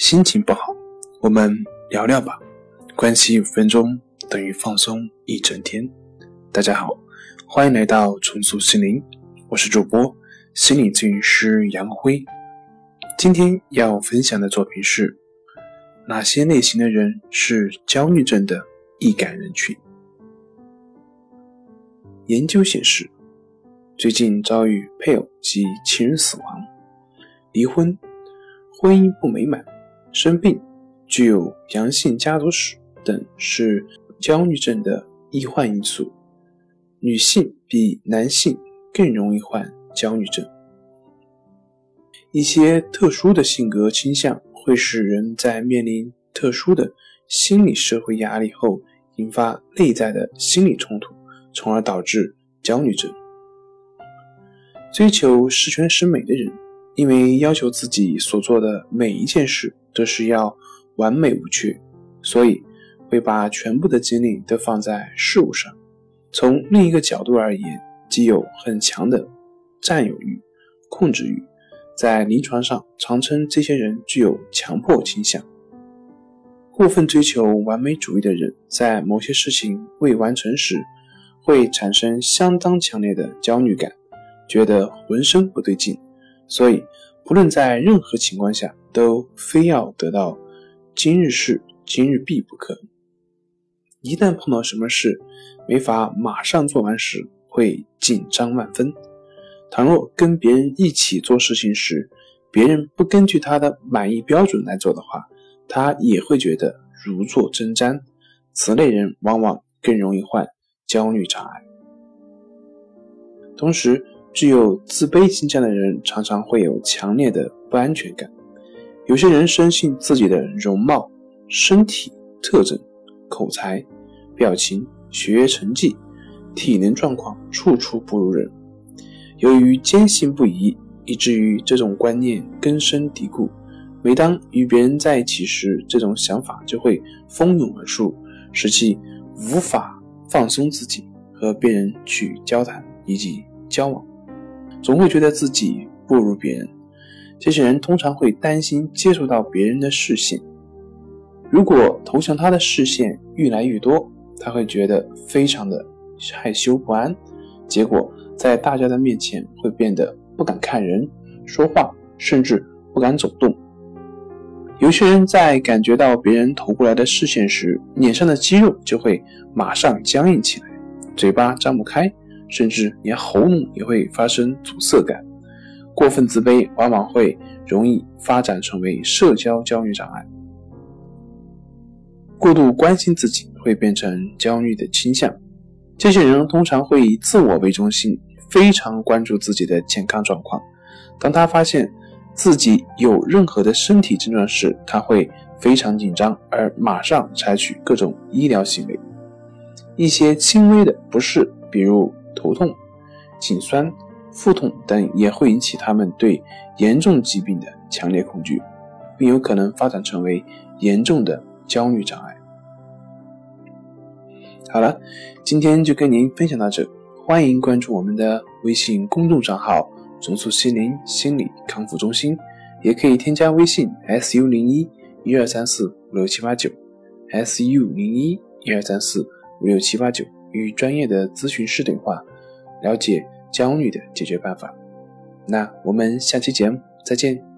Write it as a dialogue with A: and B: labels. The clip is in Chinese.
A: 心情不好，我们聊聊吧。关系五分钟等于放松一整天。大家好，欢迎来到重塑心灵，我是主播心理咨询师杨辉。今天要分享的作品是：哪些类型的人是焦虑症的易感人群？研究显示，最近遭遇配偶及亲人死亡、离婚、婚姻不美满。生病、具有阳性家族史等是焦虑症的易患因素。女性比男性更容易患焦虑症。一些特殊的性格倾向会使人在面临特殊的心理社会压力后，引发内在的心理冲突，从而导致焦虑症。追求十全十美的人。因为要求自己所做的每一件事都是要完美无缺，所以会把全部的精力都放在事物上。从另一个角度而言，既有很强的占有欲、控制欲，在临床上常称这些人具有强迫倾向。过分追求完美主义的人，在某些事情未完成时，会产生相当强烈的焦虑感，觉得浑身不对劲。所以，不论在任何情况下，都非要得到今日事今日毕不可。一旦碰到什么事没法马上做完时，会紧张万分。倘若跟别人一起做事情时，别人不根据他的满意标准来做的话，他也会觉得如坐针毡。此类人往往更容易患焦虑障碍。同时，具有自卑倾向的人常常会有强烈的不安全感。有些人深信自己的容貌、身体特征、口才、表情、学业成绩、体能状况处处不如人。由于坚信不疑，以至于这种观念根深蒂固。每当与别人在一起时，这种想法就会蜂拥而出，使其无法放松自己，和别人去交谈以及交往。总会觉得自己不如别人，这些人通常会担心接触到别人的视线。如果投向他的视线越来越多，他会觉得非常的害羞不安，结果在大家的面前会变得不敢看人、说话，甚至不敢走动。有些人在感觉到别人投过来的视线时，脸上的肌肉就会马上僵硬起来，嘴巴张不开。甚至连喉咙也会发生阻塞感，过分自卑往往会容易发展成为社交焦虑障碍。过度关心自己会变成焦虑的倾向，这些人通常会以自我为中心，非常关注自己的健康状况。当他发现自己有任何的身体症状时，他会非常紧张，而马上采取各种医疗行为。一些轻微的不适，比如。头痛、颈酸、腹痛等也会引起他们对严重疾病的强烈恐惧，并有可能发展成为严重的焦虑障碍。好了，今天就跟您分享到这，欢迎关注我们的微信公众账号“重塑心灵心理康复中心”，也可以添加微信 “su 零一一二三四五六七八九 ”，“su 零一一二三四五六七八九”与专业的咨询师对话。了解焦虑的解决办法，那我们下期节目再见。